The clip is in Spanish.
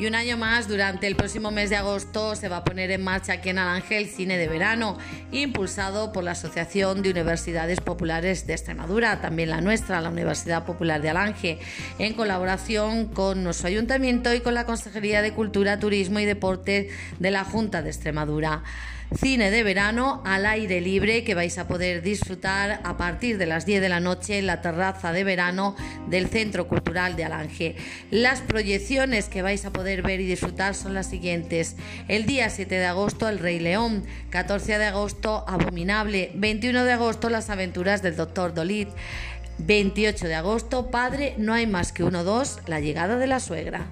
Y un año más, durante el próximo mes de agosto, se va a poner en marcha aquí en Alange el cine de verano, impulsado por la Asociación de Universidades Populares de Extremadura, también la nuestra, la Universidad Popular de Alange, en colaboración con nuestro ayuntamiento y con la Consejería de Cultura, Turismo y Deporte de la Junta de Extremadura. Cine de verano al aire libre que vais a poder disfrutar a partir de las 10 de la noche en la terraza de verano del Centro Cultural de Alange. Las proyecciones que vais a poder ver y disfrutar son las siguientes. El día 7 de agosto El Rey León, 14 de agosto Abominable, 21 de agosto Las aventuras del Doctor Dolit, 28 de agosto Padre, no hay más que uno dos, La llegada de la suegra.